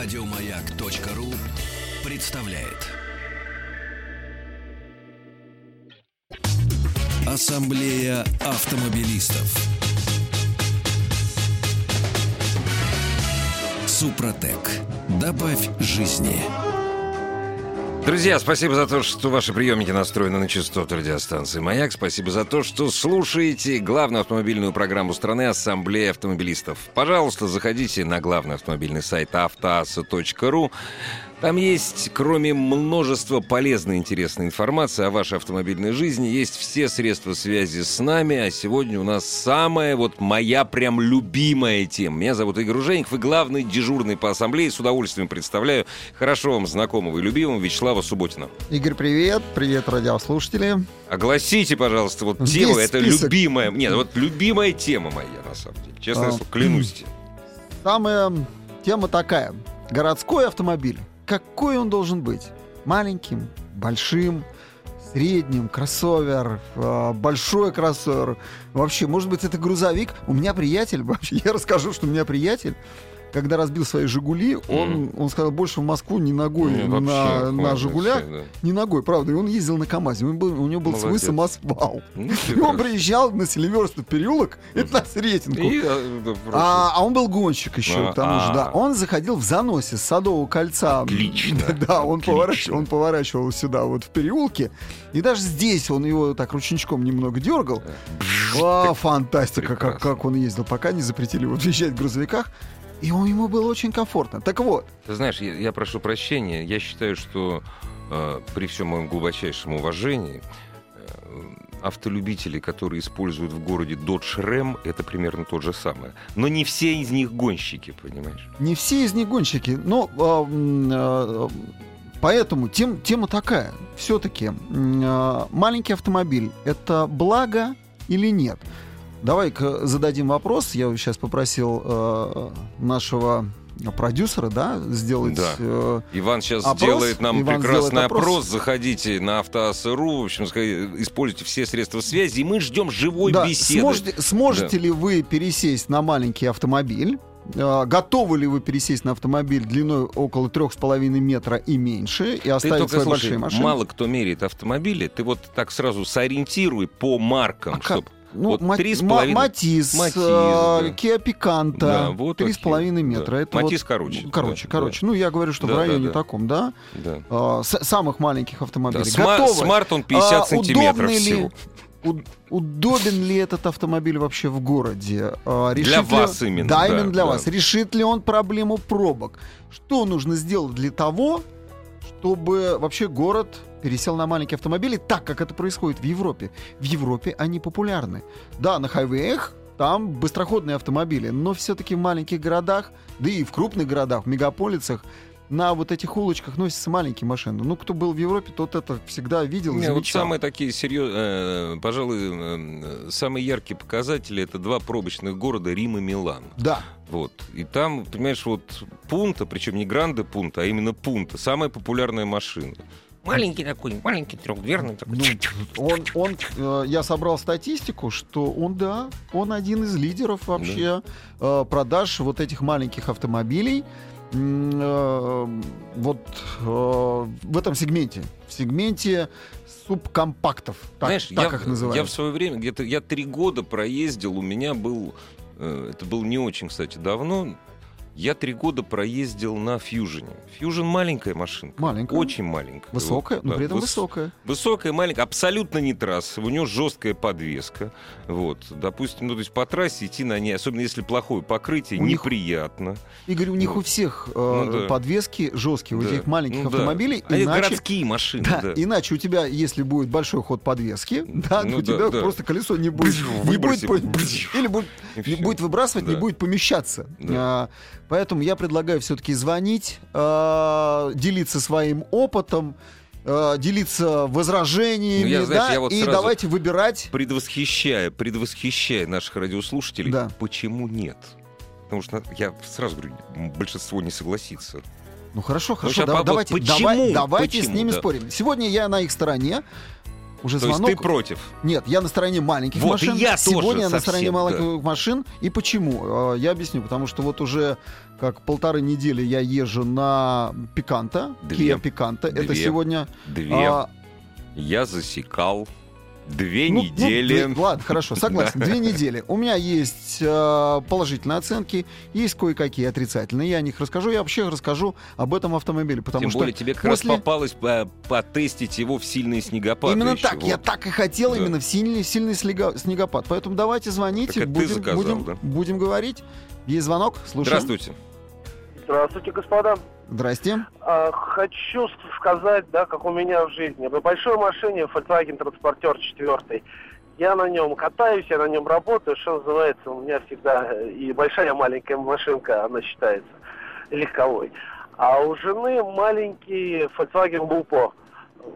Радиомаяк.ру представляет. Ассамблея автомобилистов. Супротек. Добавь жизни. Друзья, спасибо за то, что ваши приемники настроены на частоту радиостанции «Маяк». Спасибо за то, что слушаете главную автомобильную программу страны «Ассамблея автомобилистов». Пожалуйста, заходите на главный автомобильный сайт автоаса.ру. Там есть, кроме множества полезной и интересной информации о вашей автомобильной жизни, есть все средства связи с нами, а сегодня у нас самая вот моя прям любимая тема. Меня зовут Игорь Уженик, вы главный дежурный по ассамблее, с удовольствием представляю хорошо вам знакомого и любимого Вячеслава Субботина. Игорь, привет, привет, радиослушатели. Огласите, пожалуйста, вот Весь тему, это список. любимая, нет, вот любимая тема моя, на самом деле, честное А, клянусь тебе. Самая тема такая. Городской автомобиль. Какой он должен быть? Маленьким, большим, средним, кроссовер, э, большой кроссовер. Вообще, может быть, это грузовик. У меня приятель, вообще, я расскажу, что у меня приятель, когда разбил свои «Жигули», он, он сказал, больше в Москву ни ногой на, вообще, на хватит «Жигулях». всё, да. Ни ногой, правда. И он ездил на КАМАЗе. У него был, у него был свой самосвал. Ну, И он приезжал на Селиверстов переулок, это на Сретенку. И, а, да, А, а он был гонщик еще, А, к тому же, а. да. Он заходил в заносе с Садового кольца. Отлично, Да, он отлично. поворачивал, он поворачивал сюда, вот в переулке. И даже здесь он его так ручничком немного дергал. А, фантастика, как, как он ездил, пока не запретили его въезжать в грузовиках. И он, ему было очень комфортно. Так вот, Ты знаешь, я, я прошу прощения, я считаю, что э, при всем моем глубочайшем уважении э, автолюбители, которые используют в городе Dodge Ram, это примерно то же самое. Но не все из них гонщики, понимаешь? не все из них гонщики, но а, м, а, поэтому тем, тема такая. Все-таки маленький автомобиль — это благо или нет? Давай-ка зададим вопрос. Я сейчас попросил э, нашего продюсера, да, сделать... Да. э, Иван сейчас Опрос? сделает нам Иван прекрасный опрос. опрос. Заходите на автоасру, в общем, используйте все средства связи, и мы ждем живой да, беседы. сможете сможете ли вы пересесть на маленький автомобиль? Э, Готовы ли вы пересесть на автомобиль длиной около 3,5 метра и меньше и оставить только свои слушай, большие машины? мало кто меряет автомобили, ты вот так сразу сориентируй по маркам, А как? Ну, Вот ма- три с ма- половиной- Матис, Матис, э, да. Kia Picanto, Да, вот метра. да. Это Матис вот- короче, Короче, да, короче. Ну, я говорю, что Да, в да, районе да. таком, да, да. э, с- самых маленьких Да, автомобилей. сма- Готовы? смарт он 50 А, сантиметров ли- всего. у- удобен ли этот автомобиль вообще в городе? А, Для решит ли- вас именно, Да, да, именно для да. вас. Решит ли он проблему пробок? Что нужно сделать для того, чтобы вообще город пересел на маленькие автомобили, так как это происходит в Европе? В Европе они популярны. Да, на хайвеях там быстроходные автомобили, но все-таки в маленьких городах, да и в крупных городах, в мегаполисах, на вот этих улочках носятся маленькие машины. Ну, кто был в Европе, тот это всегда видел, и Не, вот самые такие серьезные, пожалуй, э, самые яркие показатели это два пробочных города Рим и Милан. Да. Вот. И там, понимаешь, вот Пунта, причем не Гранде Пунта, а именно Пунта, самая популярная машина. Маленький такой, маленький трехдверный такой. Ну, он, он, э, я собрал статистику, что он, да, он один из лидеров вообще э, продаж вот этих маленьких автомобилей. Э, вот э, в этом сегменте, в сегменте субкомпактов, так, Знаешь, так я, их я называют. в свое время, где-то я три года проездил, у меня был, э, это было не очень, кстати, давно, я три года проездил на Фьюжене. Фьюжен маленькая машинка. Маленькая. Очень маленькая. Высокая, Вот, но да, при этом выс- высокая. Высокая, маленькая, абсолютно не трасса. У нее жесткая подвеска. Вот. Допустим, ну, то есть по трассе идти на ней, особенно если плохое покрытие, У них- неприятно. Игорь, у них Вот. у всех э, Ну да. подвески жесткие, у Да. этих маленьких Ну да. автомобилей. А это иначе- городские машины, Да, да. иначе у тебя, если будет большой ход подвески, да, Ну у да, тебя да. просто колесо не будет, не будет или будет, не будет выбрасывать, не Да. будет помещаться. Да. А, поэтому я предлагаю все-таки звонить, а, делиться своим опытом, а, делиться возражениями, Ну, я, знаешь, да, я вот и давайте выбирать. предвосхищая, предвосхищая наших радиослушателей, Да. почему нет? Потому что я сразу говорю, большинство не согласится. Ну хорошо, хорошо, щас да- давайте, почему? давай- давайте с Почему, ними да. спорим. Сегодня я на их стороне. Уже То есть звонок. ты против? Нет, я на стороне маленьких Вот, и машин. я тоже Сегодня я на стороне маленьких машин. И почему? Э, Я объясню. Потому что вот уже как полторы недели я езжу на Пиканта. Две. Kia Пиканта. Это сегодня... Две. а, Я засекал. Две ну, ну, недели. две- ладно, хорошо, согласен. Две недели. У меня есть э, положительные оценки, есть кое-какие отрицательные. Я о них расскажу. Я вообще расскажу об этом автомобиле. Потому Тем что более тебе как после- раз попалось э, потестить его в сильный снегопад. Именно еще. так, я Вот. так и хотел, Да. именно в сильный, сильный слега- снегопад. Поэтому давайте звоните, Так будем, заказал, будем, да? будем говорить. Есть звонок, слушаем. Здравствуйте. Здравствуйте, господа. Здрасте. А, хочу сказать, да, как у меня в жизни. На большой машине Volkswagen Transporter 4. Я на нем катаюсь, я на нем работаю, что называется, у меня всегда э, и большая, и маленькая машинка, она считается легковой. А у жены маленький Volkswagen Bupo.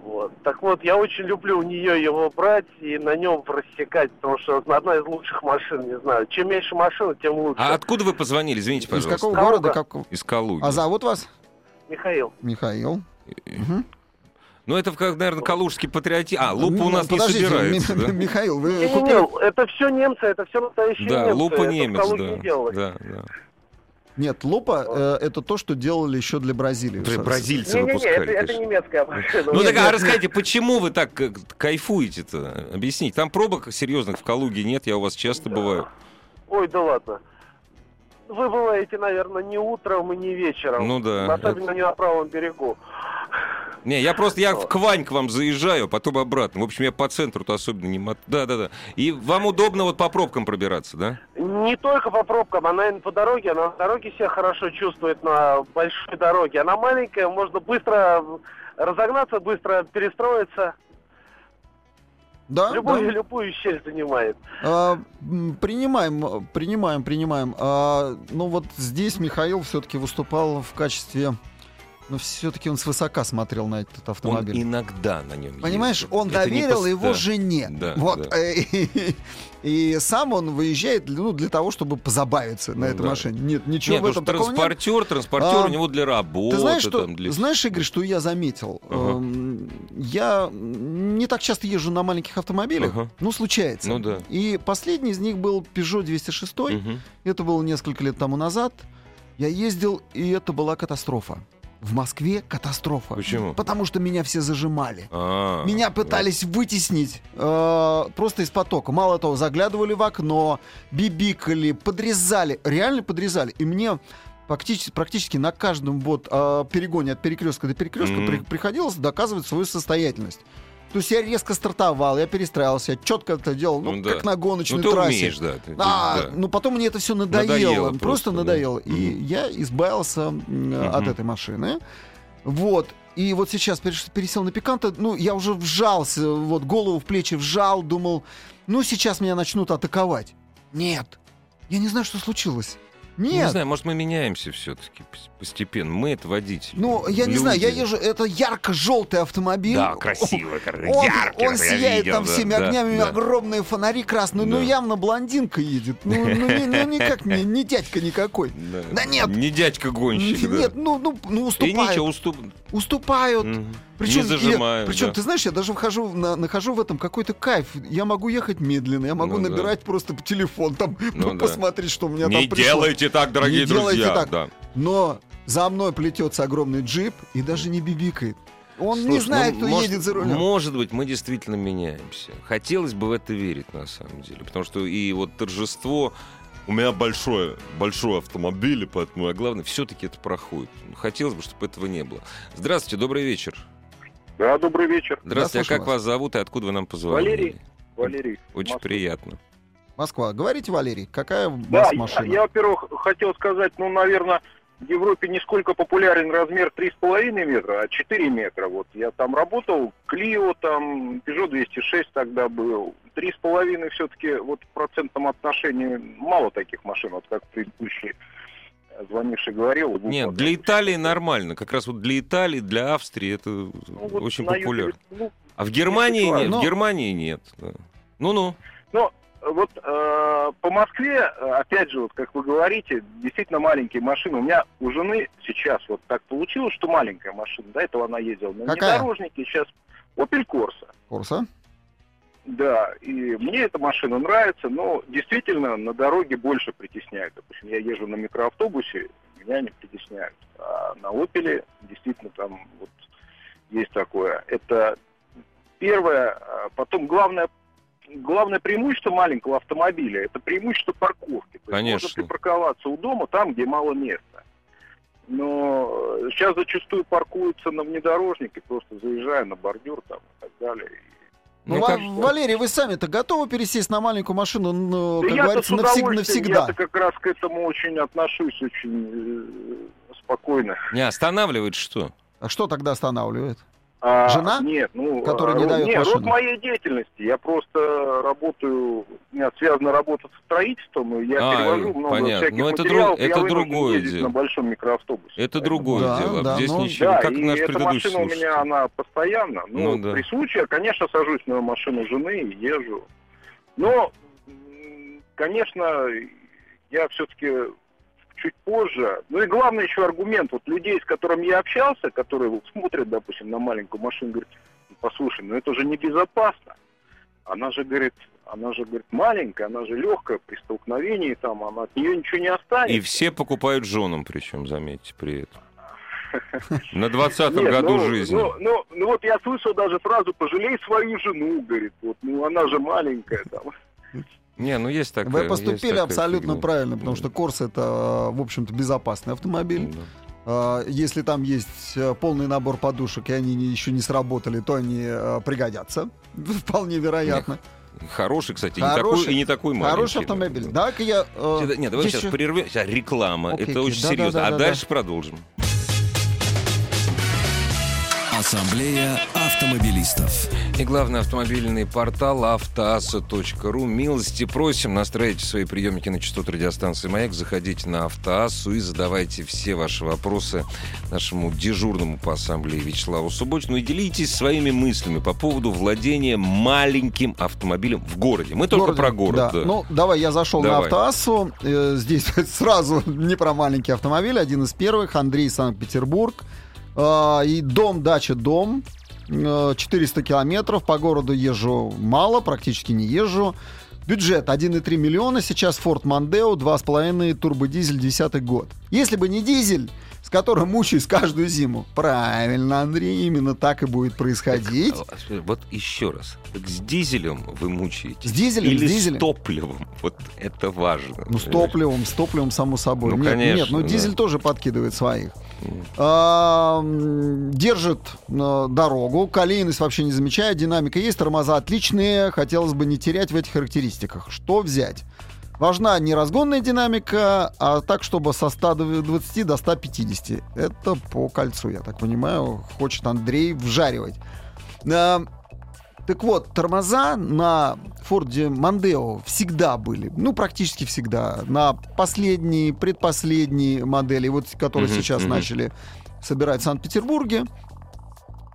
Вот. Так вот, я очень люблю у нее его брать и на нем рассекать, потому что одна из лучших машин, не знаю. Чем меньше машин, тем лучше. А откуда вы позвонили? Извините, Из пожалуйста. какого Калуга. города? Как... Из Калуги. А зовут вас? Михаил. Михаил. Мгм. Ну, это, как, наверное, калужский патриотизм. А, лупа у нас не собирается, Ми- да? Михаил, вы Не-не-не, купили... это все немцы, это все настоящие Да, немцы. лупа это немец, да. не да, да. Нет, лупа э, это то, что делали еще для Бразилии. Бра- Бразильцы Не-не-не, выпускали, это, это конечно. немецкая машина. Ну Нет, так, нет, а нет. расскажите, почему вы так э, кайфуете-то? Объясните. Там пробок серьезных в Калуге нет, я у вас часто бываю. Ой, да ладно. Вы бываете, наверное, не утром и не вечером. Ну да. Особенно не на правом берегу. Не, я просто, я в Квань к вам заезжаю, потом обратно. В общем, я по центру-то особенно не мот... Да, да, да. И вам удобно вот по пробкам пробираться, да? Не только по пробкам, она и по дороге, она на дороге себя хорошо чувствует на большой дороге. Она маленькая, можно быстро разогнаться, быстро перестроиться. Да, любую, да. любую щель занимает. А, принимаем, принимаем, принимаем. А, ну вот здесь Михаил все-таки выступал в качестве... Ну, все-таки он свысока смотрел на этот автомобиль. Он иногда на нем Понимаешь, ездит. он Это доверил пос- его жене. Да, вот. да. И, и сам он выезжает ну, для того, чтобы позабавиться на Ну этой да. машине. Нет, ничего Нет, в ну, этом такого нет. транспортер, транспортер А, у него для работы. Ты знаешь, что, там, для... знаешь, Игорь, что я заметил? Ага. Эм, Я не так часто езжу на маленьких автомобилях. Ага. Ну, случается. Ну да. И последний из них был Peugeot 206. Мгм. Это было несколько лет тому назад. Я ездил, и это была катастрофа. В Москве катастрофа. Почему? Потому что меня все зажимали. А, Меня пытались вытеснить э, просто из потока. Мало того, заглядывали в окно, бибикали, подрезали, реально подрезали. И мне практически, практически на каждом вот э, перегоне от перекрестка до перекрестка Мгм. при- приходилось доказывать свою состоятельность. То есть я резко стартовал, я перестраивался, я четко это делал, ну, Ну да. как на гоночной Ну, ты трассе. умеешь, да. ты- А, да. ну потом мне это все надоело, Надоело просто, просто, да. надоело. И Мгм. я избавился м, от этой машины. Вот. И вот сейчас пересел на пиканта, ну, я уже вжался, вот голову в плечи вжал, думал, ну, сейчас меня начнут атаковать. Нет. Я не знаю, что случилось. Не Нет. знаю, может, мы меняемся все-таки постепенно. Мы это водители. Ну, я не знаю, я Люди. езжу, это ярко-желтый автомобиль. Да, красиво, кор- Он, ярко. он сияет видел, там да, всеми да, огнями, да. огромные фонари красные. Ну, Да. явно блондинка едет. Ну, ну, не- ну, никак не, не дядька никакой. Да. Да нет. Не дядька-гонщик, да. Нет, ну, ну, ну И уступают. ничего, уступ... Уступают. Мгм. Причем, не зажимаю. причем да. ты знаешь, я даже вхожу, на- нахожу в этом какой-то кайф. Я могу ехать медленно, я могу Ну да. набирать просто по телефон, там, Ну да. посмотреть, что у меня Не там пришло. делайте так, дорогие Не делайте друзья. так. Да. Но за мной плетется огромный джип и даже не бибикает. Он не Слушай, знает, ну, кто может- едет за рулем. Может быть, мы действительно меняемся. Хотелось бы в это верить, на самом деле. Потому что и вот торжество... У меня большое, большой автомобиль, поэтому я главное, все-таки это проходит. Хотелось бы, чтобы этого не было. Здравствуйте, добрый вечер. Да, добрый вечер. Здравствуйте, а как вас. вас зовут и откуда вы нам позвонили? Валерий. Валерий. Очень Москва. приятно. Москва. Говорите, Валерий, какая у Да, вас я, машина? я, во-первых, хотел сказать, ну, наверное, в Европе не сколько популярен размер 3,5 метра, а 4 метра. Вот я там работал, Клио, там, Peugeot 206 тогда был. 3,5 все-таки вот в процентном отношении мало таких машин, вот как предыдущий э, звонивший говорил. Нет, для Италии нормально. Как раз вот для Италии, для Австрии это Ну, вот очень на юге, популярно. ну, А в Германии нет. Но- В Германии нет. Ну-ну. Вот э, по Москве, э, опять же, вот как вы говорите, действительно маленькие машины. У меня у жены сейчас вот так получилось, что маленькая машина. До этого она ездила на Какая? внедорожнике, сейчас Opel Corsa. Корса? Да, и мне эта машина нравится, но действительно на дороге больше притесняет. Допустим, я езжу на микроавтобусе, меня не притесняют. А на Опеле действительно там вот есть такое. Это первое. А Потом главное, главное преимущество маленького автомобиля – это преимущество парковки. То есть Конечно. можно припарковаться у дома там, где мало места. Но сейчас зачастую паркуются на внедорожнике, просто заезжая на бордюр там и так далее. Ну, Ну, как- Валерий, вы сами-то готовы пересесть на маленькую машину, ну, Да как говорится, навсег- навсегда? Я-то как раз к этому очень отношусь, очень э, спокойно. Не останавливает что? А что тогда останавливает? А, Жена? Нет, ну... Которая а, не род- дает нет, машину? род моей деятельности. Я просто работаю... У меня связана работа с строительством, и я А, перевожу много понятно. всяких Ну, это материалов. друг- это другое дело. на большом микроавтобусе. Это другое Да, дело. да, Здесь ну, ничего. Да, как и наш эта предыдущий машина у меня, слушатель. она постоянно. Ну, Ну, да. при случае, я, конечно, сажусь на машину жены и езжу. Но, конечно, я все-таки чуть позже. Ну и главный еще аргумент. Вот людей, с которыми я общался, которые вот смотрят, допустим, на маленькую машину, говорят, «Ну, послушай, ну это же небезопасно. Она же, говорит, она же, говорит, маленькая, она же легкая при столкновении, там, она, от нее ничего не останется. И все покупают женам, причем, заметьте, при этом. На 20-м Нет, году ну, жизни. Ну, ну, ну вот я слышал даже фразу «пожалей свою жену», говорит, вот, ну она же маленькая там. Не, ну есть такая. Вы есть поступили абсолютно фигня. правильно, потому что Да. Корс это, в общем-то, безопасный автомобиль. Да. А, Если там есть э, полный набор подушек, и они не- еще не сработали, то они э, пригодятся. Вполне вероятно. Хороший, кстати, не Хороший- такой, и не такой маленький. Хороший автомобиль. Да, я... э, Нет, давай есть сейчас еще- прервем. Сейчас реклама. Окей, Это окей. очень Да, да, серьезно. да, а да, дальше продолжим. Ассамблея автомобилистов. И главный автомобильный портал автоасса.ру. Милости просим, настраивайте свои приемники на частоту радиостанции «Маяк», заходите на автоассу и задавайте все ваши вопросы нашему дежурному по ассамблее Вячеславу Субботину и делитесь своими мыслями по поводу владения маленьким автомобилем в городе. Мы только городе. про город. Да. да. Ну, давай, я зашел на Давай. автоассу. Э, здесь сразу не про маленький автомобиль. Один из первых. Андрей, Санкт-Петербург. А, и дом, дача, дом. Э, 400 километров. По городу езжу мало, практически не езжу. Бюджет 1,3 миллиона. Сейчас Ford Mondeo 2,5 турбодизель 10 год. Если бы не дизель, с которым мучаюсь каждую зиму. Правильно, Андрей, именно так и будет происходить. А, Вот еще раз. Так с дизелем вы мучаетесь? С дизелем, Или с дизелем. с топливом? Вот это важно. Ну, с топливом, с топливом, само собой. Ну, нет, конечно, нет, ну да. дизель тоже подкидывает своих. А, держит э, дорогу, колейность вообще не замечает, динамика есть, тормоза отличные, хотелось бы не терять в этих характеристиках. Что взять? Важна не разгонная динамика, а так, чтобы со 120 до 150. Это по кольцу, я так понимаю, хочет Андрей вжаривать. А, так вот, тормоза на Форде Мондео всегда были, ну, практически всегда. На последние, предпоследние модели, вот которые Мгм, сейчас мгм. начали собирать в Санкт-Петербурге,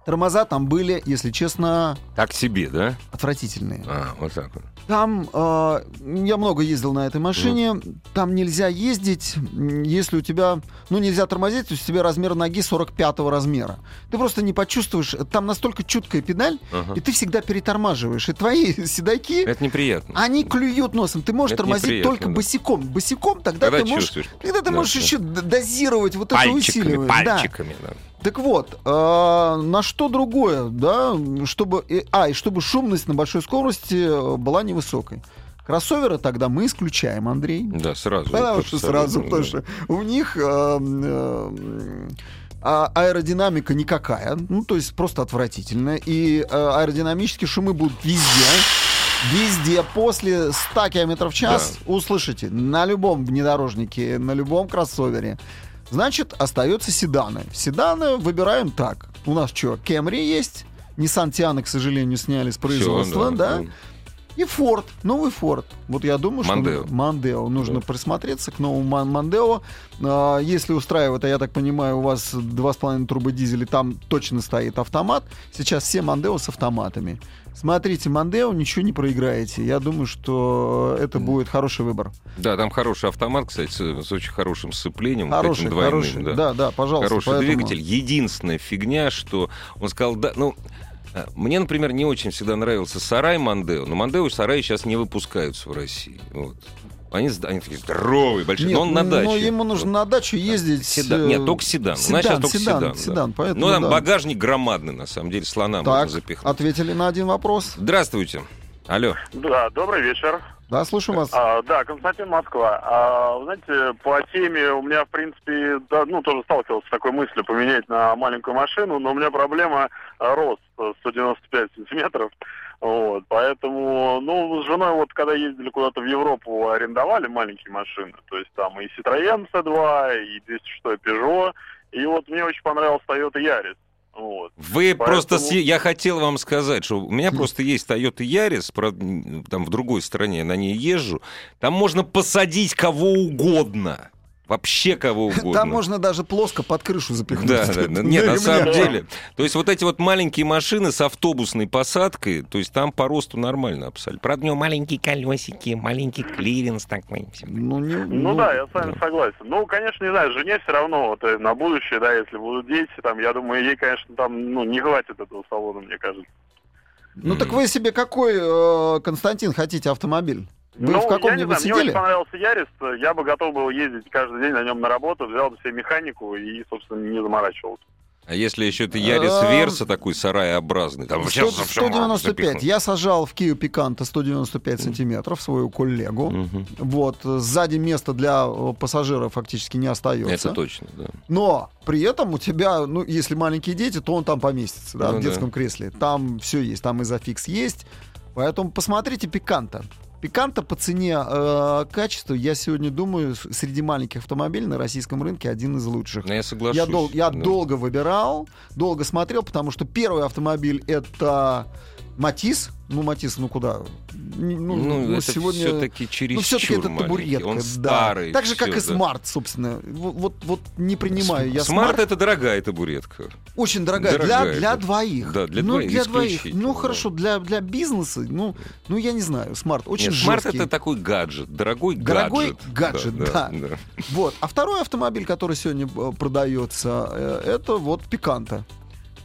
тормоза там были, если честно, Так себе, да? отвратительные. А, вот так вот. Там э, я много ездил на этой машине. Там нельзя ездить, если у тебя, ну нельзя тормозить, если у тебя размер ноги 45 размера. Ты просто не почувствуешь. Там настолько чуткая педаль, Ага. и ты всегда перетормаживаешь. И твои седаки, Это неприятно. они клюют носом. Ты можешь Это тормозить только да. босиком. Босиком тогда Когда ты можешь. чувствуешь? Когда ты Да, можешь да. еще дозировать вот это Пальчиками, усиливание. Да. пальчиками, да. Так вот, э, на что другое, да, чтобы, и- а, и чтобы шумность на большой скорости э, была невысокой. Кроссоверы тогда мы исключаем, Андрей. Да, сразу. Потому что сразу, потому да. что у них э, э, а- аэродинамика никакая, ну, то есть просто отвратительная. И э, аэродинамические шумы будут везде. Везде после 100 км в час услышите на любом внедорожнике, на любом кроссовере. Значит, остаются седаны. Седаны выбираем так. У нас что, Кемри есть, Nissan Tiana, к сожалению, сняли с производства, Всё, да? И Ford, новый Ford. Вот я думаю, что Mondeo. Мандео. Нужно Да. присмотреться к новому Ман- Мандео. А, Если устраивает, а я так понимаю, у вас 2,5 турбодизеля, там точно стоит автомат. Сейчас все Мандео с автоматами. Смотрите, Мандео, ничего не проиграете. Я думаю, что это будет хороший выбор. Да, там хороший автомат, кстати, с, с очень хорошим сцеплением. Хороший, двойным, хороший. да. Да, да, пожалуйста. Хороший поэтому- двигатель. Единственная фигня, что он сказал, да, ну, Мне, например, не очень всегда нравился сарай Мандео, но Мандео и сарай сейчас не выпускаются в России. Вот. Они, они такие здоровые, большие, но он на даче. но ему нужно на дачу ездить. Седан. э, Нет, только седан. У нас Седан, сейчас только седан, седан. да. седан, поэтому, ну, там да. багажник громадный, на самом деле, слона Так, можно запихнуть. ответили на один вопрос. Здравствуйте. Алло. Да, добрый вечер. Да, слушаю вас. А, да, Константин Москва. А, знаете, по теме у меня, в принципе, да, ну, тоже сталкивался с такой мыслью поменять на маленькую машину, но у меня проблема а, рост э, 195 сантиметров. Вот, поэтому, ну, с женой вот, когда ездили куда-то в Европу, арендовали маленькие машины. То есть там и Citroёn C2, и 206 Peugeot. И вот мне очень понравился Toyota Yaris. Вот. Вы Поэтому- просто... съе- Я хотел вам сказать, что у меня просто есть Toyota Yaris, правда, там в другой стране я на ней езжу. Там можно посадить кого угодно. Вообще кого угодно. Там можно даже плоско под крышу запихнуть. Да, да, да. Нет, на ремня. самом деле. То есть вот эти вот маленькие машины с автобусной посадкой, то есть там по росту нормально абсолютно. Правда, у него маленькие колесики, маленький клиренс такой. Ну, не- Ну, да, я с вами согласен. Ну, конечно, не знаю, жене все равно вот, э, на будущее, да, если будут дети, там, я думаю, ей, конечно, там, ну, не хватит этого салона, мне кажется. Ну так вы себе какой, э, Константин, хотите автомобиль? Вы ну, в я не знаю, мне сидели? очень понравился Ярис, я бы готов был ездить каждый день на нем на работу, взял бы себе механику и, собственно, не заморачивался. А если еще это Ярис А, Верса такой сараеобразный, там вообще 100 совсем 195. запихнуть. Я сажал в Kia Picanto 195 сантиметров свою коллегу. Мгм. Вот, сзади места для э, пассажира фактически не остается. Это точно, да. Но при этом у тебя, ну, если маленькие дети, то он там поместится, да, Ну в да. детском кресле. Там все есть, там изофикс есть. Поэтому посмотрите Пиканта. Пиканта по цене э, качеству, я сегодня думаю, среди маленьких автомобилей на российском рынке один из лучших. Но я соглашусь. Я, дол- я да. долго выбирал, долго смотрел, потому что первый автомобиль это Матиз. Ну, Матиз, ну куда? Ну, Ну, ну, это сегодня... все-таки чересчур Ну, все-таки это табуретка, Он да. старый. Так же, как и да. смарт, собственно. Вот, вот, вот не принимаю я Смарт смарт. это дорогая табуретка. Очень дорогая. Дорогая, для, для да. двоих. Да, для ну, двоих для двоих. Ну, да. хорошо, для, для бизнеса, ну, ну, я не знаю, смарт очень Нет, смарт это такой гаджет, дорогой, Дорогой гаджет. гаджет, да. Вот. А второй автомобиль, который сегодня э, продается, э, это вот Пиканта.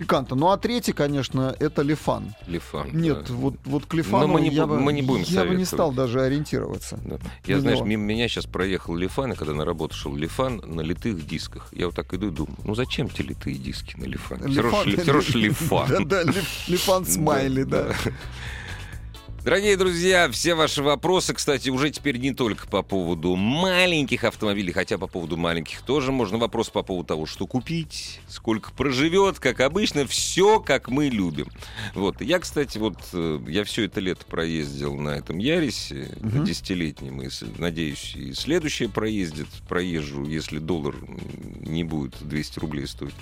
Пиканта. Ну, а третий, конечно, это Лифан. Лифан. Нет, да. вот, вот к Лифану мы не я, бу- бы, мы не будем я бы не стал даже ориентироваться. Да. Я, на знаешь, него. мимо меня сейчас проехал Лифан, и когда на работу шел Лифан на литых дисках. Я вот так иду и думаю, ну зачем тебе литые диски на Лифан- шли- всё равно ж Лифан. Да-да, Лиф- Лифан Смайли, да. Дорогие друзья, все ваши вопросы, кстати, уже теперь не только по поводу маленьких автомобилей, хотя по поводу маленьких тоже можно вопрос по поводу того, что купить, сколько проживет, как обычно, все как мы любим. Вот. Я, кстати, вот э, я все это лето проездил на этом Ярисе, Мгм. десятилетнем, и надеюсь, и следующее проездит, проезжу, если доллар не будет 200 рублей стоить.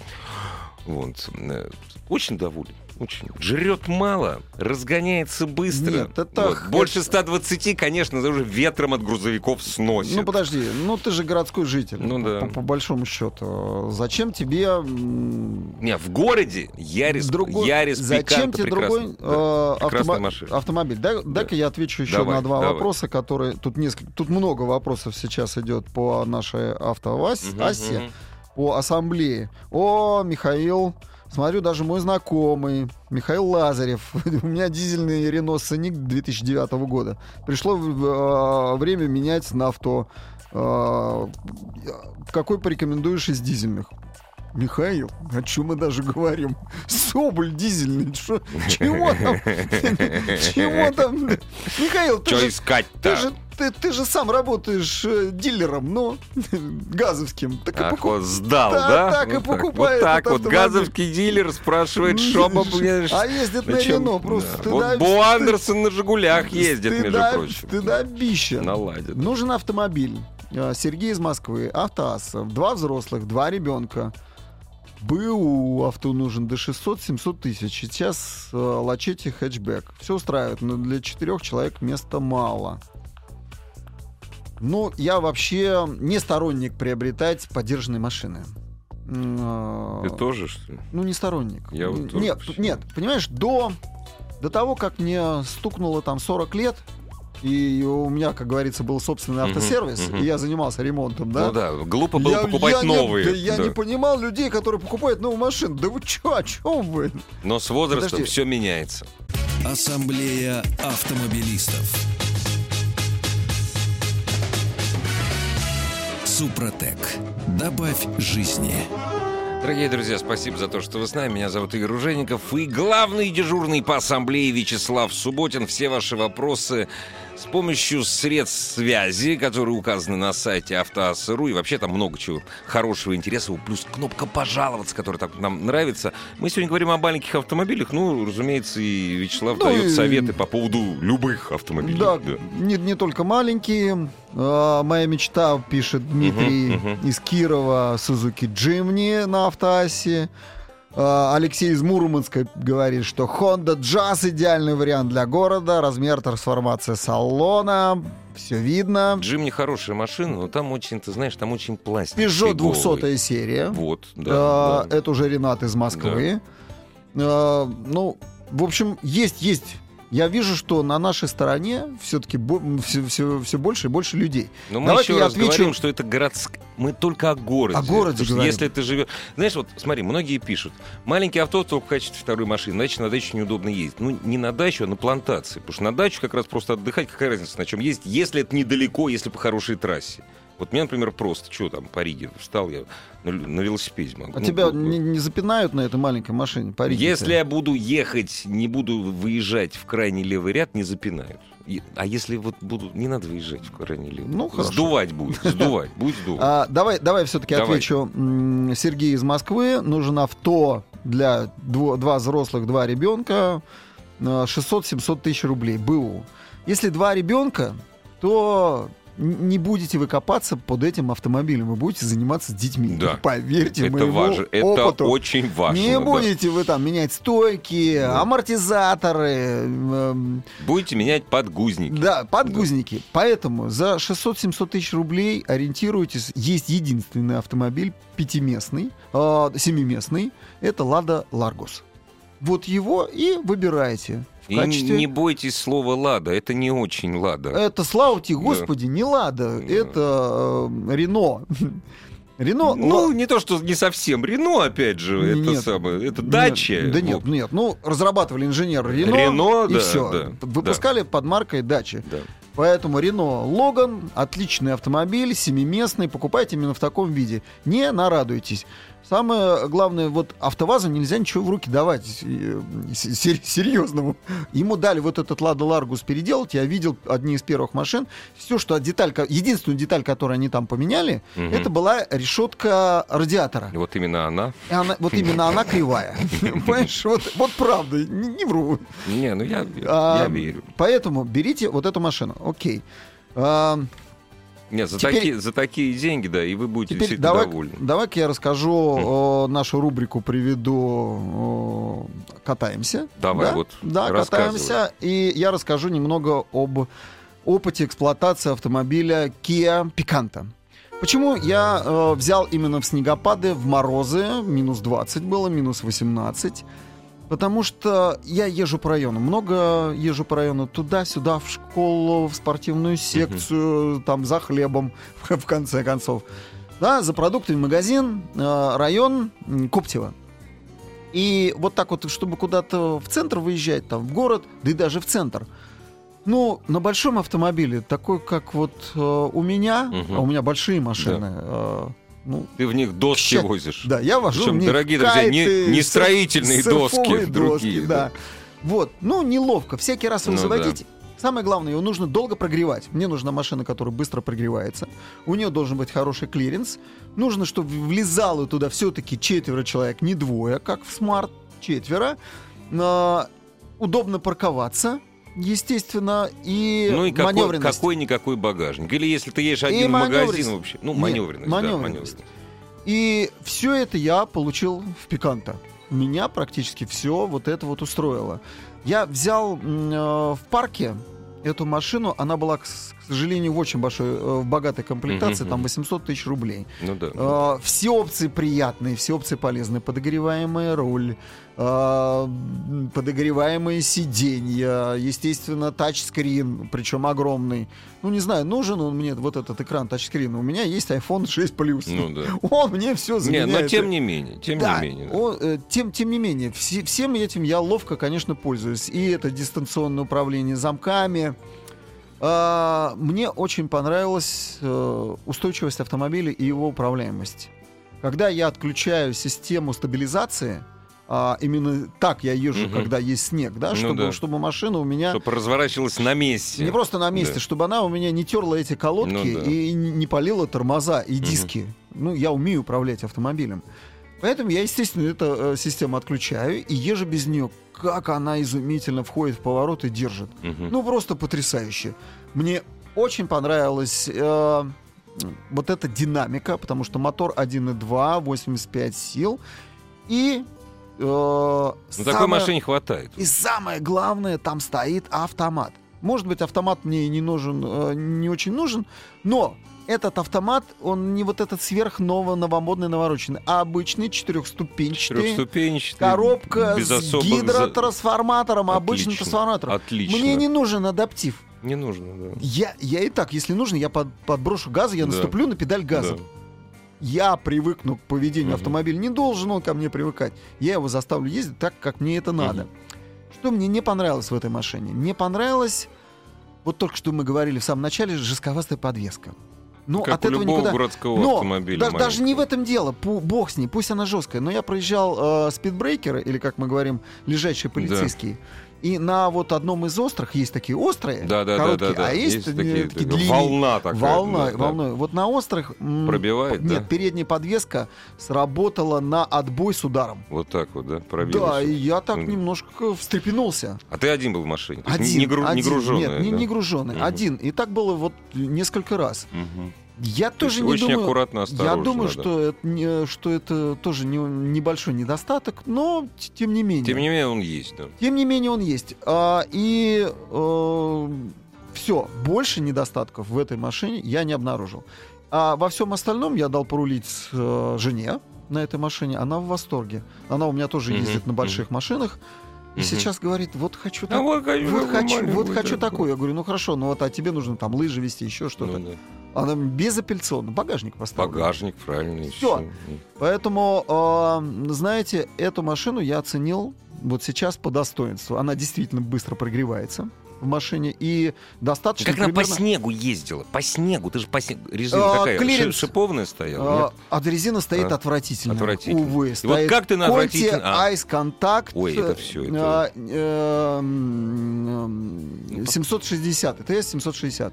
Вот. Э, Очень доволен. Очень. Жрет мало, разгоняется быстро. Нет, это Вот. Больше 120, конечно, уже ветром от грузовиков сносит. Ну, подожди, ну ты же городской житель. Ну да. По, по большому счету. Зачем тебе... Не, в городе Ярис, другой- Ярис Зачем тебе другой э, автомо- автомобиль? Дай- Дай-ка я отвечу еще Давай, на два давай. вопроса, которые... Тут несколько, тут много вопросов сейчас идет по нашей автоасе, асе, мгм. по ассамблее. О, Михаил, смотрю, даже мой знакомый, Михаил Лазарев. У меня дизельный Рено Сценик 2009 года. Пришло э, время менять на авто. Э, какой порекомендуешь из дизельных? Михаил, о чем мы даже говорим? Соболь дизельный, что, чего там? Чего там? Михаил, ты Что же, искать-то? ты же, ты, ты же сам работаешь э, дилером, ну, газовским. Так и Ах, покуп- вот сдал, Да, да? так и Вот покупает Вот так вот автомобиль. газовский дилер спрашивает, что блядь, А ездит на? Рено, просто Да. Вот Бо Андерсон на Жигулях ездит, между прочим. Стыдобище. Наладит. Нужен автомобиль. А, Сергей из Москвы, автоасса, два взрослых, два ребенка. БУ авто нужен до 600-700 тысяч. Сейчас э, лачете хэтчбэк. Все устраивает, но для четырех человек места мало. Ну, я вообще не сторонник приобретать поддержанные машины. Э, Ты тоже, что ли? ну, не сторонник. Я вот тоже нет, нет, понимаешь, до, до того, как мне стукнуло там 40 лет, и у меня, как говорится, был собственный автосервис, мгм. и я занимался ремонтом, да? Ну да, глупо было Я- покупать я не- новые. да я да. не понимал людей, которые покупают новую машину. Да вы чё, о чем вы? Но с возрастом Подожди. все меняется. Ассамблея автомобилистов. Супротек. Добавь жизни. Дорогие друзья, спасибо за то, что вы с нами. Меня зовут Игорь Ужеников. И главный дежурный по ассамблее Вячеслав Субботин. Все ваши вопросы с помощью средств связи, которые указаны на сайте автоасс.ру. И вообще там много чего хорошего, интересного. Плюс кнопка «Пожаловаться», которая так нам нравится. Мы сегодня говорим о маленьких автомобилях. Ну, разумеется, и Вячеслав Ну дает и- советы по поводу любых автомобилей. Да, Не, не только маленькие. А, моя мечта, пишет Дмитрий Мгм, мгм. из Кирова, Сузуки Джимни на автоассе. А, Алексей из Мурманска говорит, что Honda Jazz идеальный вариант для города, размер трансформация салона, все видно. Джим не хорошая машина, но там очень, ты знаешь, там очень пластик. Peugeot фиговый. 200 серия. Вот, да. А, да. Это уже Ренат из Москвы. А, ну, в общем, есть, есть. Я вижу, что на нашей стороне все-таки все, все, все больше и больше людей. Но мы Давайте еще я раз отвечу- говорим, что это городск... Мы только о городе. О городе говорим. если ты живешь... Знаешь, вот смотри, многие пишут, маленький авто только в качестве второй машины, значит, на дачу неудобно ездить. Ну, не на дачу, а на плантации. Потому что на дачу как раз просто отдыхать, какая разница, на чем ездить, если это недалеко, если по хорошей трассе. Вот меня, например, просто, что там, по Риге встал, я на, на велосипеде могу. А Ну, тебя не, не запинают на этой маленькой машине по Риге-то? Если я буду ехать, не буду выезжать в крайний левый ряд, не запинают. А если вот буду... Не надо выезжать в крайний левый. Ну, хорошо. Сдувать будет, сдувать, будет сдувать. А, давай, давай все-таки отвечу. Сергей из Москвы. Нужен авто для дво- два взрослых, два ребенка. э, 600-700 тысяч рублей. БУ. Если два ребенка, то не будете вы копаться под этим автомобилем. Вы будете заниматься с детьми. Да. Поверьте Это моему. Это опыту. очень важно. Не да. будете вы там менять стойки, Да. амортизаторы, эм, Будете менять подгузники. да, подгузники. Поэтому за 600-700 тысяч рублей ориентируйтесь. Есть единственный автомобиль пятиместный, э, семиместный. Это Лада Ларгус. Вот его и выбирайте. В И качестве... не бойтесь слова «лада», это не очень «лада». Это, слава тебе, господи, не Лада, Да. это э, Рено. Рено, ну, но- не то, что не совсем. Рено, опять же, это Нет. самое. Это Нет, дача. Да нет, нет. Ну, разрабатывали инженер Рено, Рено, и да, все. да, Выпускали под маркой дачи. Да. Поэтому Рено Логан отличный автомобиль, семиместный. Покупайте именно в таком виде. Не нарадуйтесь. Самое главное, вот АвтоВАЗу нельзя ничего в руки давать э, серьезному. Ему дали вот этот Лада Ларгус переделать. Я видел одни из первых машин. Все, что деталь, ко- единственную деталь, которую они там поменяли, Мгм. это была решетка радиатора. И Вот именно она. И она- вот именно она кривая. Понимаешь, вот, вот правда, не, не вру. Не, ну я, А, я верю. Поэтому берите вот эту машину. Окей. А, Нет, за, теперь- такие, за такие деньги, да, и вы будете теперь действительно давай, довольны. давай-ка я расскажу, э, нашу рубрику приведу э, «Катаемся». Давай, да? вот, Да, катаемся. И я расскажу немного об опыте эксплуатации автомобиля Kia Picanto. Почему я э, взял именно в снегопады, в морозы, минус 20 было, минус 18? Потому что я езжу по району, много езжу по району туда-сюда, в школу, в спортивную секцию, там за хлебом, в конце концов. Да, за продуктами магазин, э, район м, Коптево. И вот так вот, чтобы куда-то в центр выезжать, там, в город, да и даже в центр. Ну, на большом автомобиле, такой, как вот э, у меня, Мгм. а у меня большие машины, э, ну, Ты в них доски Ща- возишь. да, я вожу Причем, в них дорогие друзья, не- не строительные доски, другие, да. Вот, ну, неловко. Всякий раз его Ну, заводить. Самое главное, его нужно долго прогревать. Мне нужна машина, которая быстро прогревается. У нее должен быть хороший клиренс. Нужно, чтобы влезало туда все-таки четверо человек, не двое, как в смарт, четверо. А, удобно парковаться, естественно, и, Ну и какой, маневренность. какой-никакой багажник. Или если ты едешь один в магазин маневренность. вообще. Ну, Нет, маневренность. да, маневренность. маневренность. И все это я получил в Пиканто. Меня практически все вот это вот устроило. Я взял э, в парке эту машину, она была, к, сожалению, в очень большой, э, в богатой комплектации, Мгм, там мгм. 800 тысяч рублей. Ну да. Э, Все опции приятные, все опции полезные. Подогреваемая руль, подогреваемые сиденья, естественно, тачскрин, причем огромный. Ну, не знаю, нужен он мне, вот этот экран тачскрина. У меня есть iPhone 6 Plus. Ну да. Он мне все заменяет. но тем не менее, тем Да, не менее. да. он, э, тем, тем не менее, все- всем этим я ловко, конечно, пользуюсь. И это дистанционное управление замками. А, мне очень понравилась э, устойчивость автомобиля и его управляемость. Когда я отключаю систему стабилизации, а, именно так я езжу, Мгм. когда есть снег, да, Ну чтобы, да. чтобы машина у меня Чтобы разворачивалась на месте. не просто на месте, Да. чтобы она у меня не терла эти колодки Ну да. и не палила тормоза и диски. Ну, я умею управлять автомобилем. Поэтому я, естественно, эту э, систему отключаю и езжу без нее. Как она изумительно входит в поворот и держит. Мгм. Ну, просто потрясающе. Мне очень понравилась э, вот эта динамика, потому что мотор 1.2, 85 сил. И э, такой машине хватает. и самое главное, там стоит автомат. Может быть, автомат мне и не нужен, э, не очень нужен, но этот автомат, он не вот этот сверхново новомодный навороченный, а обычный четырехступенчатый. Трехступенчатый. Коробка без с гидротрансформатором, обычным Отлично. трансформатором. Отлично. Мне не нужен адаптив. Не нужно, да. Я, я и так, если нужно, я под- подброшу газа, я Да. наступлю на педаль газа. Да. Я привыкну к поведению Мгм. автомобиля. Не должен он ко мне привыкать. Я его заставлю ездить так, как мне это надо. Что мне не понравилось в этой машине? Не понравилось, вот только что мы говорили в самом начале, жестковастая подвеска. Ну, как от у этого любого никуда... городского Но автомобиля. да- даже не в этом дело. Пу- бог с ней, пусть она жесткая. Но я проезжал э, спидбрейкеры, или, как мы говорим, лежачие полицейские. И на вот одном из острых есть такие острые, Да, да, да, короткие, да, да. а есть, э, такие, такие да, длинные. волна такая. Волна, да, да. волной. Вот на острых... Пробивает, Нет, да? передняя подвеска сработала на отбой с ударом. Вот так вот, да? Пробилось. Да, и я так немножко встрепенулся. А ты один был в машине? Есть Один, не, гру- не один. груженная, Нет, не, да? не груженный. Мгм. Один. И так было вот несколько раз. Мгм. Я То тоже не очень думаю... аккуратно, Я осторожно. думаю, да. что это, что это тоже не- небольшой недостаток, но тем не менее. Тем не менее, он есть, да. Тем не менее он есть. А, и все, больше недостатков в этой машине я не обнаружил. А во всем остальном я дал порулить э, жене на этой машине. Она в восторге. Она у меня тоже ездит на больших машинах. И Мгм. сейчас говорит, вот хочу А так- вот хочу, вот такую хочу, вот хочу такую. Я говорю, ну хорошо, ну вот а тебе нужно там лыжи вести, еще что-то. Ну да. Она безапелляционно, багажник поставлен. Багажник, правильно. всё. Поэтому, э, знаете, эту машину я оценил вот сейчас по достоинству. Она действительно быстро прогревается в машине и достаточно Как она по примерно- снегу ездила? По снегу. Ты же по снегу. Резина А, какая? клиренс. Ши- Шиповная стояла? А, нет? а резина стоит А, отвратительно. отвратительно. Увы, И вот стоит как ты на отвратительно- а. Ice Contact. Ой, это всё, это- а, э, м, м, 760. TS 760.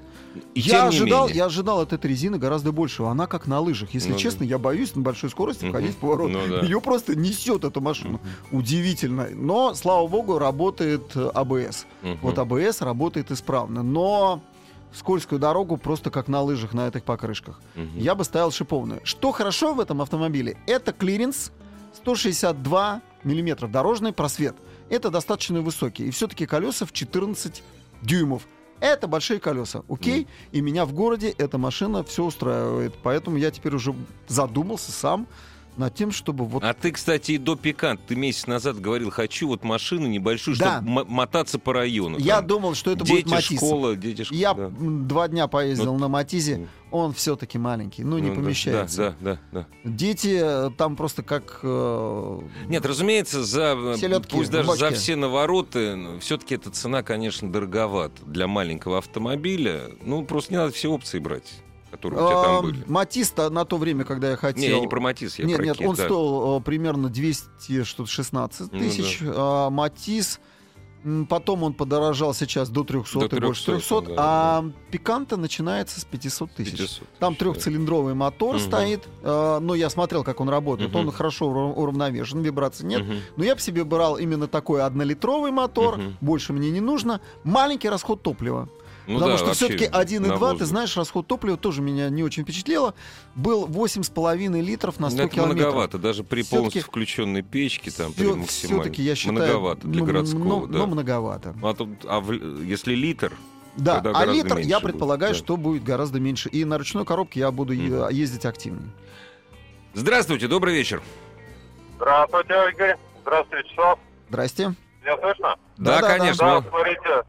И я, ожидал, менее. я ожидал от этой резины гораздо большего. Она как на лыжах. Если Ну честно, я боюсь на большой скорости Мгм. входить в поворот. Ну да. Ее просто несет эту машину. Удивительно. Но, слава богу, работает э, АБС. Мгм. Вот АБС работает исправно. Но скользкую дорогу просто как на лыжах на этих покрышках. Мгм. Я бы ставил шиповную. Что хорошо в этом автомобиле? Это клиренс 162 миллиметров. Дорожный просвет. Это достаточно высокий. И все-таки колеса в 14 дюймов. Это большие колеса, окей? И меня в городе эта машина все устраивает. Поэтому я теперь уже задумался сам над тем, чтобы вот... А ты, кстати, и до пикант, ты месяц назад говорил, хочу вот машину небольшую, Да. чтобы мотаться по району. я там. думал, что это дети, будет Матис. школа, дети, школа. Я да. два дня поездил Ну, на Матизе. м. Он все-таки маленький, ну не Ну, помещается. Да, да, да, да. Дети э, там просто как... э, Нет, разумеется, за э, Селедки пусть даже за бочке. все навороты, все-таки эта цена, конечно, дороговата для маленького автомобиля. Ну, просто не надо все опции брать, которые у тебя там а, были. Матис-то на то время, когда я хотел... Не, я не про Матис, я нет, про нет, Кит, он да. стоил э, примерно 216 Ну тысяч. а Матис, потом он подорожал сейчас до 300, До и больше 300, 300, да, а Пиканта начинается с 500 тысяч. 500 Там тысяч, да. трехцилиндровый мотор Мгм. стоит, э, но я смотрел, как он работает. Мгм. Он хорошо урав- уравновешен, вибраций нет. Мгм. Но я бы себе брал именно такой однолитровый мотор, Мгм. больше мне не нужно. Маленький расход топлива. Ну Потому да, что все-таки на 1,2, ты знаешь, расход топлива тоже меня не очень впечатлило. Был 8,5 литров на 100 Ну, это километров. многовато, даже при полностью включенной печке, там, при максимальной. Все-таки я считаю... Многовато для ну, городского, ну, да. ну, многовато. А, тут, а в- если литр, Да, а литр, я будет, предполагаю, да. что будет гораздо меньше. И на ручной коробке я буду Мгм. ездить активнее. Здравствуйте, добрый вечер. Здравствуйте, Игорь. Здравствуйте, Вячеслав. Здрасте. Меня слышно? Да, Да-да-да. конечно. Да, смотрите,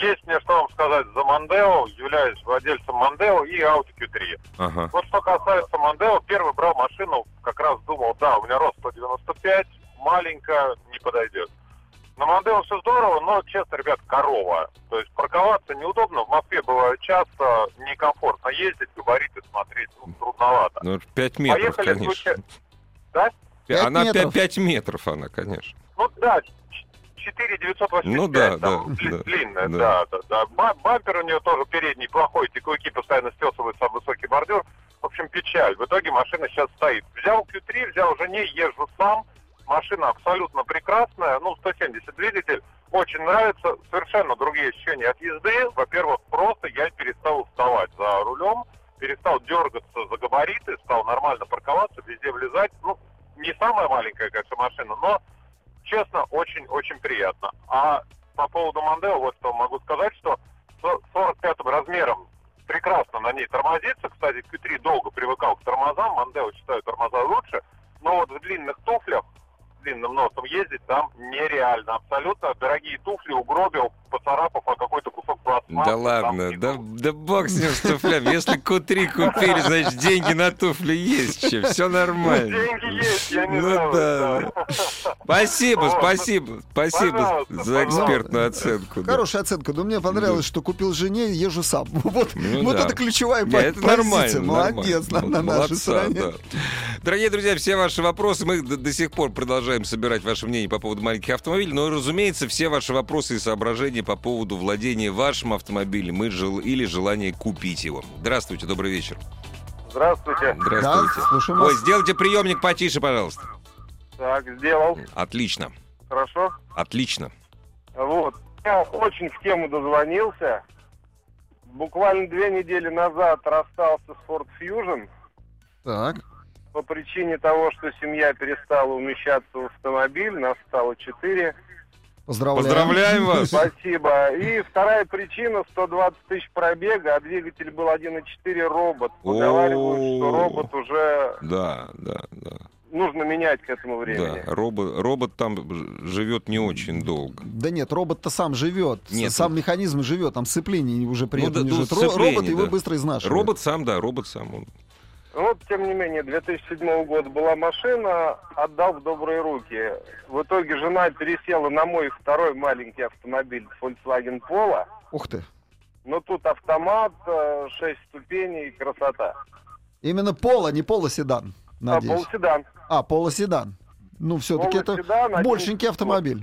есть мне что вам сказать за Мондео, являюсь владельцем Мондео и Audi Q3. Ага. Вот что касается Мондео, первый брал машину, как раз думал, да, у меня рост 195, маленькая, не подойдет. На Мондео все здорово, но, честно, ребят, корова. То есть парковаться неудобно. В Москве бывает часто некомфортно ездить, габариты смотреть, ну, трудновато. Ну, 5 метров, Поехали, конечно. случай- Да? Пять она метров. 5, метров, она, конечно. Ну да, 4 985, Ну да, там, да, дли- да, длинная, да. да, да, да. Ба- Бампер у нее тоже передний плохой, теклыки постоянно стесываются об высокий бордюр. В общем, печаль. В итоге машина сейчас стоит. Взял Q3, взял жене, езжу сам. Машина абсолютно прекрасная, ну, 170 двигатель. Очень нравится, совершенно другие ощущения от езды. Во-первых, просто я перестал уставать за рулем, перестал дергаться за габариты, стал нормально парковаться, везде влезать. Ну, не самая маленькая, конечно, машина, но честно, очень-очень приятно. А по поводу Мондео, вот что могу сказать, что с 45 размером прекрасно на ней тормозится. Кстати, Q3 долго привыкал к тормозам, Мондео считаю тормоза лучше. Но вот в длинных туфлях, с длинным носом ездить там нереально. Абсолютно дорогие туфли угробил, поцарапав о какой-то кусок пластмассы. Да ладно, да, да бог с ним с туфлями. Если Q3 купили, значит, деньги на туфли есть. Че, все нормально. Деньги есть, я не Ну знаю. да. Да. Спасибо, Вот. спасибо, спасибо Пожалуйста, за пожалуйста. экспертную оценку. да. Хорошая оценка. Но мне понравилось, что купил жене, езжу сам. Вот, Ну вот да. это ключевая Не, по- это позиция. нормально. Молодец нормально. на, на нашей Молодца, стороне. да. Дорогие друзья, все ваши вопросы, мы до, до сих пор продолжаем собирать ваше мнение по поводу маленьких автомобилей, но, разумеется, все ваши вопросы и соображения по поводу владения вашим автомобилем мы жел- или желания купить его. Здравствуйте, добрый вечер. Здравствуйте. Да, Здравствуйте. Ой, вас. сделайте приемник потише, пожалуйста. Так, сделал. Отлично, Хорошо. отлично. Вот. Я очень в тему дозвонился. Буквально две недели назад расстался с Ford Fusion Так. по причине того, что семья перестала умещаться в автомобиль. Нас стало четыре. Поздравляю. Поздравляем вас. Спасибо. И вторая причина 120 тысяч пробега, а двигатель был 1.4 робот. Поговаривают, что робот уже Да, да, да. Нужно менять к этому времени. Да, робот, робот там живет не очень долго. Да нет, робот-то сам живет. Нет, сам ну- механизм живет, там сцепление уже при Ну этом да, не ну, живет. Робот его да. быстро изнашивает. Робот сам, да, робот сам. Он. Вот, тем не менее, 2007 года была машина, отдал в добрые руки. В итоге жена пересела на мой второй маленький автомобиль Volkswagen Polo. Ух ты. Но тут автомат, 6 ступеней, красота. Именно поло, не полоседан, А, надеюсь. полседан. А, полоседан. Ну, все-таки это Полоседан, один- большенький автомобиль.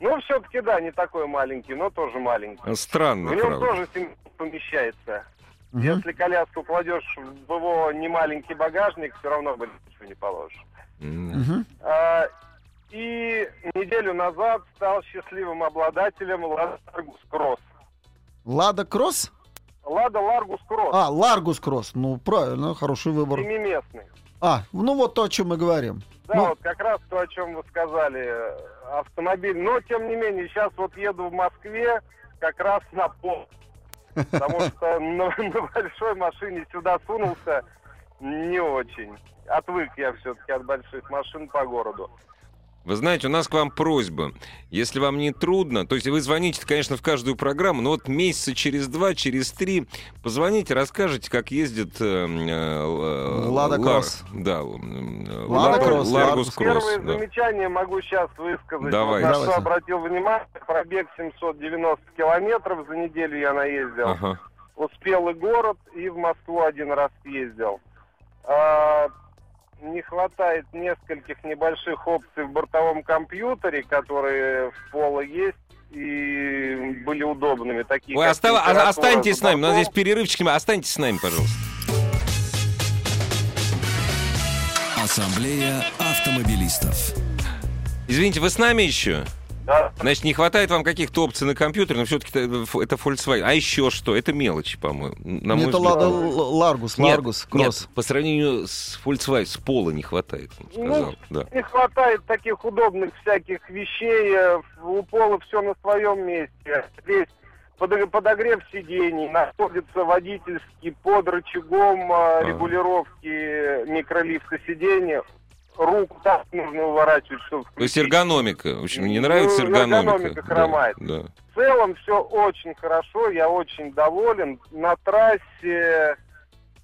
Ну, все-таки, да, не такой маленький, но тоже маленький. Странно, В нем правда. тоже семья помещается. Мгм. Если коляску кладешь в его немаленький багажник, все равно бы ничего не положишь. Мгм. А, И неделю назад стал счастливым обладателем Лада Ларгус Кросс. Лада Кросс? Лада Ларгус Кросс. А, Ларгус Кросс. Ну, правильно, хороший выбор. Семиместный. А, ну вот то, о чем мы говорим. Да, Ну. вот как раз то, о чем вы сказали, автомобиль. Но, тем не менее, сейчас вот еду в Москве как раз на Поло. Потому что на, на большой машине сюда сунулся не очень. Отвык я все-таки от больших машин по городу. Вы знаете, у нас к вам просьба. Если вам не трудно, то есть вы звоните, конечно, в каждую программу, но вот месяца через два, через три позвоните, расскажите, как ездит э, э, Лада Лар- Кросс. Да, э, Лада Кросс, Ларгус. Кросс. Первые да. замечания могу сейчас высказать. Давай. Вот на Давайте. что обратил внимание, пробег 790 километров за неделю я наездил. Ага. Успел и город, и в Москву один раз ездил. Не хватает нескольких небольших опций в бортовом компьютере, которые в Поло есть и были удобными. Такие, Ой, остав- а- останьтесь с нами, у нас здесь перерывчик, останьтесь с нами, пожалуйста. Ассамблея автомобилистов. Извините, вы с нами еще? Да. Значит, не хватает вам каких-то опций на компьютере, но все-таки это Volkswagen. А еще что? Это мелочи, по-моему. На мой это взгляд. Лада Ларгус, Нет, Ларгус, Кросс. Нет, по сравнению с Volkswagen, с Поло не хватает, он сказал. да. Не хватает таких удобных всяких вещей. э, У Поло все на своем месте. Здесь Подо- Подогрев сидений, находится водительский под рычагом а, регулировки микролифта сидения. Руку так нужно уворачивать, чтобы То есть включить. эргономика. В общем, мне нравится Ну, эргономика. эргономика хромает. Да, да. В целом все очень хорошо, я очень доволен. На трассе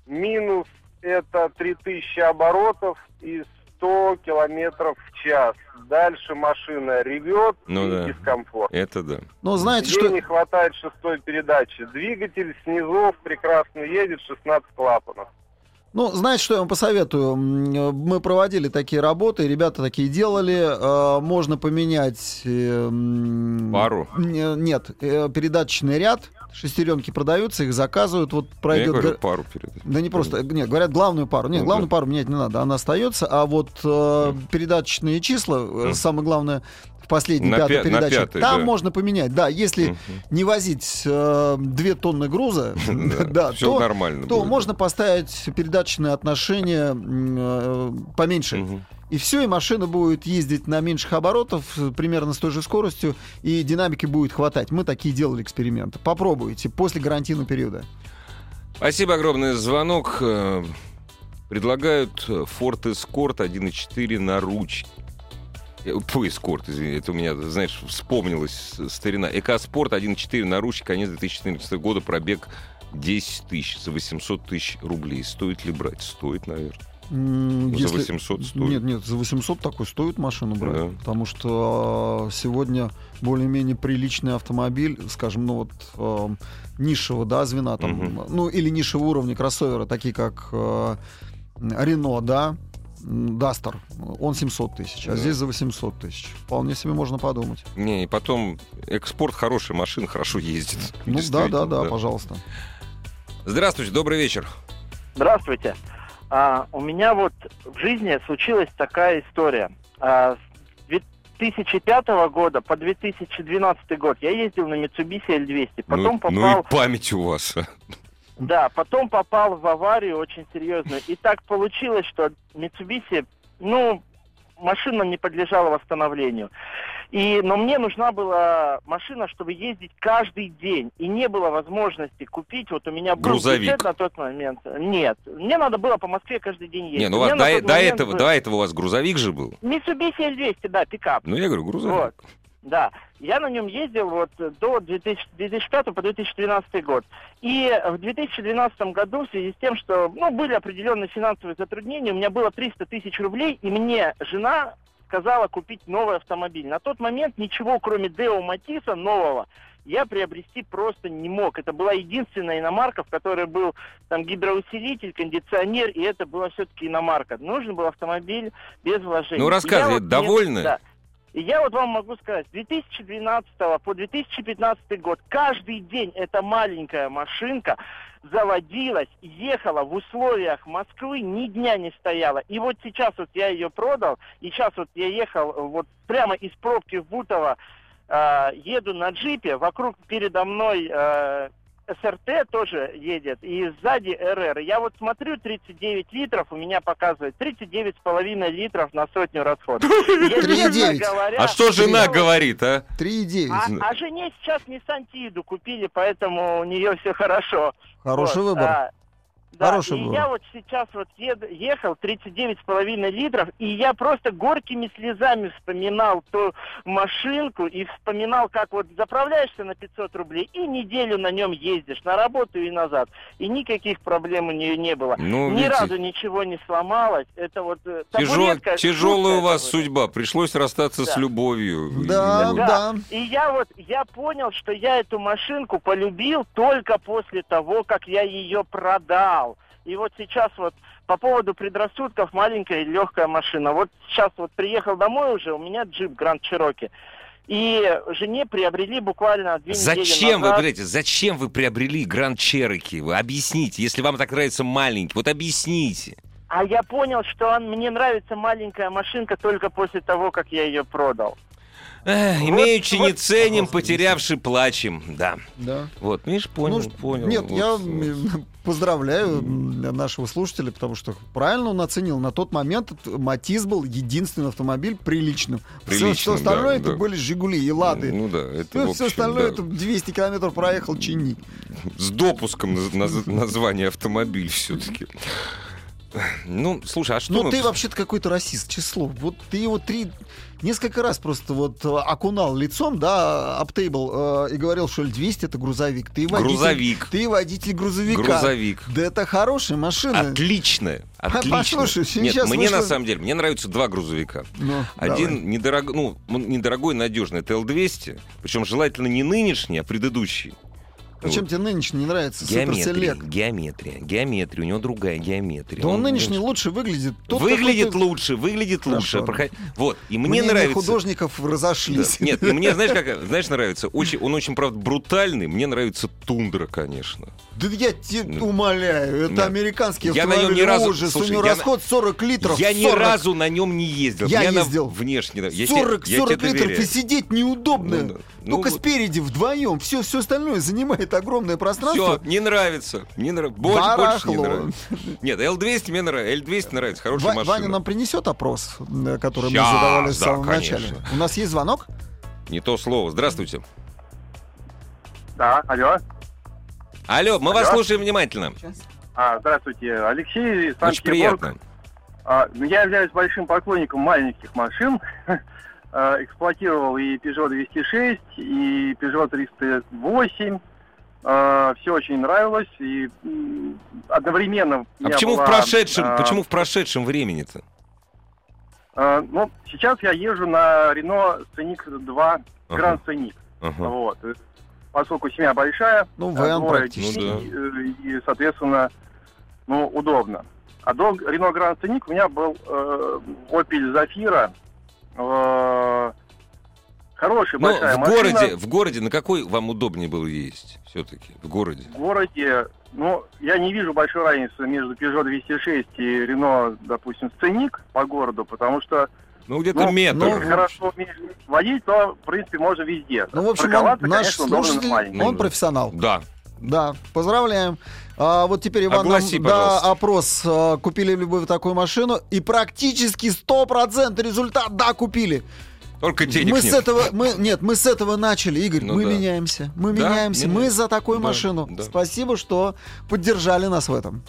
минус это 3000 оборотов и 100 километров в час. Дальше машина ревет Ну и да. дискомфорт. Это да. Но знаете, Ей что... не хватает шестой передачи. Двигатель снизу прекрасно едет, 16 клапанов. Ну, знаете, что я вам посоветую? Мы проводили такие работы, ребята такие делали. Э, Можно поменять... э, Пару? не- Нет, э, передаточный ряд. Шестеренки продаются, их заказывают. Вот Я пройдет... говорю, пару перед. Да не просто, нет, говорят главную пару. Нет, Ну главную да. пару менять не надо, она остается. А вот э, передаточные числа, Мгм. самое главное, в последней На пятой пя- передаче, пятой, там да. можно поменять. Да, если Мгм. не возить э, тонны груза, да, то, нормально. то можно поставить передаточные отношения э, поменьше. И все, и машина будет ездить на меньших оборотов, э, примерно с той же скоростью, и динамики будет хватать. Мы такие делали эксперименты. Попробуйте после гарантийного периода. Спасибо огромное за звонок. Э, Предлагают э, Ford Escort 1.4 на ручке. Фу, Escort, извини, это у меня, знаешь, вспомнилась старина. Экоспорт 1.4 на ручке, конец 2014 года, пробег 10 тысяч за 800 тысяч рублей. Стоит ли брать? Стоит, наверное. Ну, За 800 стоит. Нет, нет, за 800 такой стоит машину брать. Да. Потому что э, сегодня более-менее приличный автомобиль, скажем, ну вот э, низшего, да, звена там, Мгм. ну или низшего уровня кроссовера, такие как э, Рено, да, Дастер, он 700 тысяч, а Да. здесь за 800 тысяч. Вполне себе можно подумать. Не, и потом экспорт хорошая машина, хорошо ездит. Ну да, Действительно, да, да, пожалуйста. Здравствуйте, добрый вечер. Здравствуйте. А, у меня вот в жизни случилась такая история. А, с 2005 года по 2012 год я ездил на Mitsubishi L200. Потом ну, ну попал, и память у вас. да, потом попал в аварию очень серьезную. И так получилось, что Mitsubishi, ну, машина не подлежала восстановлению. И, но мне нужна была машина, чтобы ездить каждый день. И не было возможности купить. Вот у меня был Грузовик. бюджет на тот момент. Нет. Мне надо было по Москве каждый день ездить. Не, ну у вас до, тот до этого, был до этого у вас грузовик же был. Mitsubishi L200, да, пикап. Ну, я говорю, грузовик. Вот. Да, я на нем ездил вот до 2000 2005 по 2012 год. И в 2012 году в связи с тем, что ну, были определенные финансовые затруднения, у меня было 300 тысяч рублей, и мне жена сказала купить новый автомобиль. На тот момент ничего, кроме Део Матиса нового, я приобрести просто не мог. Это была единственная иномарка, в которой был там гидроусилитель, кондиционер, и это была все-таки иномарка. Нужен был автомобиль без вложений. Ну, рассказывай, вот довольны? да. И я вот вам могу сказать, с 2012 по 2015 год каждый день эта маленькая машинка заводилась, ехала в условиях Москвы, ни дня не стояла. И вот сейчас вот я ее продал, и сейчас вот я ехал э, вот прямо из пробки в Бутово, э, еду на джипе, вокруг передо мной э, СРТ тоже едет, и сзади РР. Я вот смотрю, 39 литров, у меня показывает 39,5 литров на сотню расход. Я, 3,9. честно говоря, А что жена говорит, а? 3,9. а, а жене сейчас не Сантиду купили, поэтому у нее все хорошо. Хороший Вот, выбор. а, да, Хороший и выбор. я вот сейчас вот ехал 39,5 литров, и я просто горькими слезами вспоминал ту машинку и вспоминал, как вот заправляешься на 500 рублей и неделю на нем ездишь, на работу и назад. И никаких проблем у нее не было. Ну, Ни видите, разу ничего не сломалось. Это вот э, тяжел- тяжелая у вас табуретка. судьба. Пришлось расстаться с Да. любовью. Да, И- да. И я вот, я понял, что я эту машинку полюбил только после того, как я ее продал. И вот сейчас вот по поводу предрассудков маленькая и легкая машина. Вот сейчас вот приехал домой уже, у меня джип Гранд Чироки. И жене приобрели буквально две недели Зачем вы, назад. подождите, зачем вы приобрели Гранд Чероки? Вы объясните, если вам так нравится маленький, вот объясните. А я понял, что он, мне нравится маленькая машинка только после того, как я ее продал. Эх, Вот- имеючи не вот- ценим, потерявши плачем. Да. Да. Вот, видишь, понял, Ну, понял. Нет, Вот. я м, поздравляю нашего слушателя, потому что правильно он оценил. На тот момент Матис был единственный автомобиль приличным. Все- Приличным, все остальное да, это да. были Жигули и Лады. Ну да, это Все, в общем, остальное да. это 200 километров проехал, чини. с допуском на- на- название автомобиль все-таки. Ну, слушай, а что Ну, мы- ты вообще-то какой-то расист, число. Вот ты его три... Несколько раз просто вот э, окунал лицом, да, аптейбл, э, и говорил, что L200 это грузовик. Ты водитель, Грузовик. Ты водитель грузовика. Грузовик. Да это хорошая машина. Отличная. Отлично. послушай, Нет, сейчас мне вышло- на самом деле, мне нравятся два грузовика. Ну, Один давай. недорог... ну, недорогой, надежный, это L200. Причем желательно не нынешний, а предыдущий. Зачем Вот. тебе нынешний не нравится? Геометрия, геометрия, геометрия, у него другая геометрия. Да он Он- нынешний лучше выглядит. Тот выглядит какой-то- лучше, выглядит лучше. Хорошо. Проход- Вот, и мне Мнения нравится... художников Да. разошлись. Нет, и мне, знаешь, как, знаешь, нравится? Очень, он очень, правда, брутальный. Мне нравится тундра, конечно. Да я тебя Ну, умоляю, это нет. американский Я на нем ни разу- ужас, слушай, у него я на- расход 40 литров. Я ни 40. разу на нем не ездил. Я Мне она ездил. внешне... нрав- я 40, тебе- я 40 тебе литров, доверяю. и сидеть неудобно. Ну да. Ну Только вот. спереди вдвоем. Все, все остальное занимает огромное пространство. Все, не нравится. Не нравится. Больше, больше не нравится. Нет, L200 мне нравится. L200 нравится. Хорошая Ва- машина. Ваня нам принесет опрос, который Щас, мы задавали в да, самом конечно. начале. У нас есть звонок? Не то слово. Здравствуйте. Да, алло. Алло, мы вас Алло. слушаем внимательно. А, здравствуйте, Алексей, из Очень приятно. А, ну, я являюсь большим поклонником маленьких машин. А, Эксплуатировал и Peugeot 206, и Peugeot 308. Все очень нравилось. И одновременно... А почему в была, прошедшем, а, почему в прошедшем времени-то? а, ну, сейчас я езжу на Renault Scenic 2 Ага. Grand Scenic. Ага. Вот. Поскольку семья большая, Ну, а, двое детей, Ну и, и, соответственно, ну, удобно. А до Renault Grand Scenic у меня был э, Opel Zafira. Э, хорошая, Ну, большая в машина. городе, в городе на какой вам удобнее было ездить все-таки? В городе? В городе, ну, я не вижу большой разницы между Peugeot 206 и Renault, допустим, Scenic по городу, потому что Ну, где-то Ну, метр. ну, если хорошо умеешь водить, то, в принципе, можно везде. Ну, в общем, он, наш слушатель, маленьком. он профессионал. Да. Да, поздравляем. А, вот теперь Иван Огласи, нам да, опрос. а, купили ли вы такую машину? И практически 100% результат. Да, купили. Только денег мы нет. с этого, мы, нет, мы с этого начали, Игорь. Ну мы да. меняемся. Мы Да, меняемся. Мы меняемся. за такую Да, машину. да. Спасибо, что поддержали нас в этом.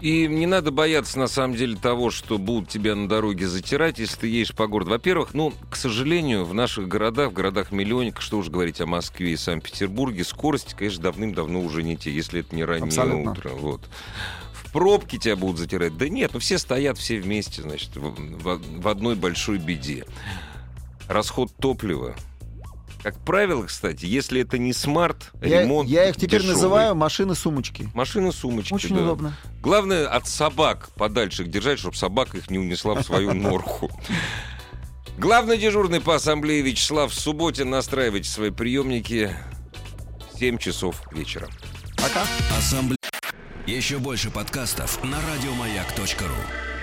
И не надо бояться, на самом деле, того, что будут тебя на дороге затирать, если ты едешь по городу. Во-первых, ну, к сожалению, в наших городах, в городах-миллионниках, что уж говорить о Москве и Санкт-Петербурге, скорости, конечно, давным-давно уже не те, если это не раннее Абсолютно. утро. Вот. В пробки тебя будут затирать. Да нет, ну все стоят все вместе, значит, в, в- в одной большой беде. Расход топлива. Как правило, кстати, если это не смарт, Я, ремонт я их теперь дешевый. называю машины-сумочки. Машины-сумочки, Очень да. удобно. Главное от собак подальше их держать, чтобы собака их не унесла в свою норку. Главный дежурный по ассамблее Вячеслав Субботин. Настраивайте свои приемники. 7 часов вечера. Пока. Ассамблея. Еще больше подкастов на радиомаяк.ру.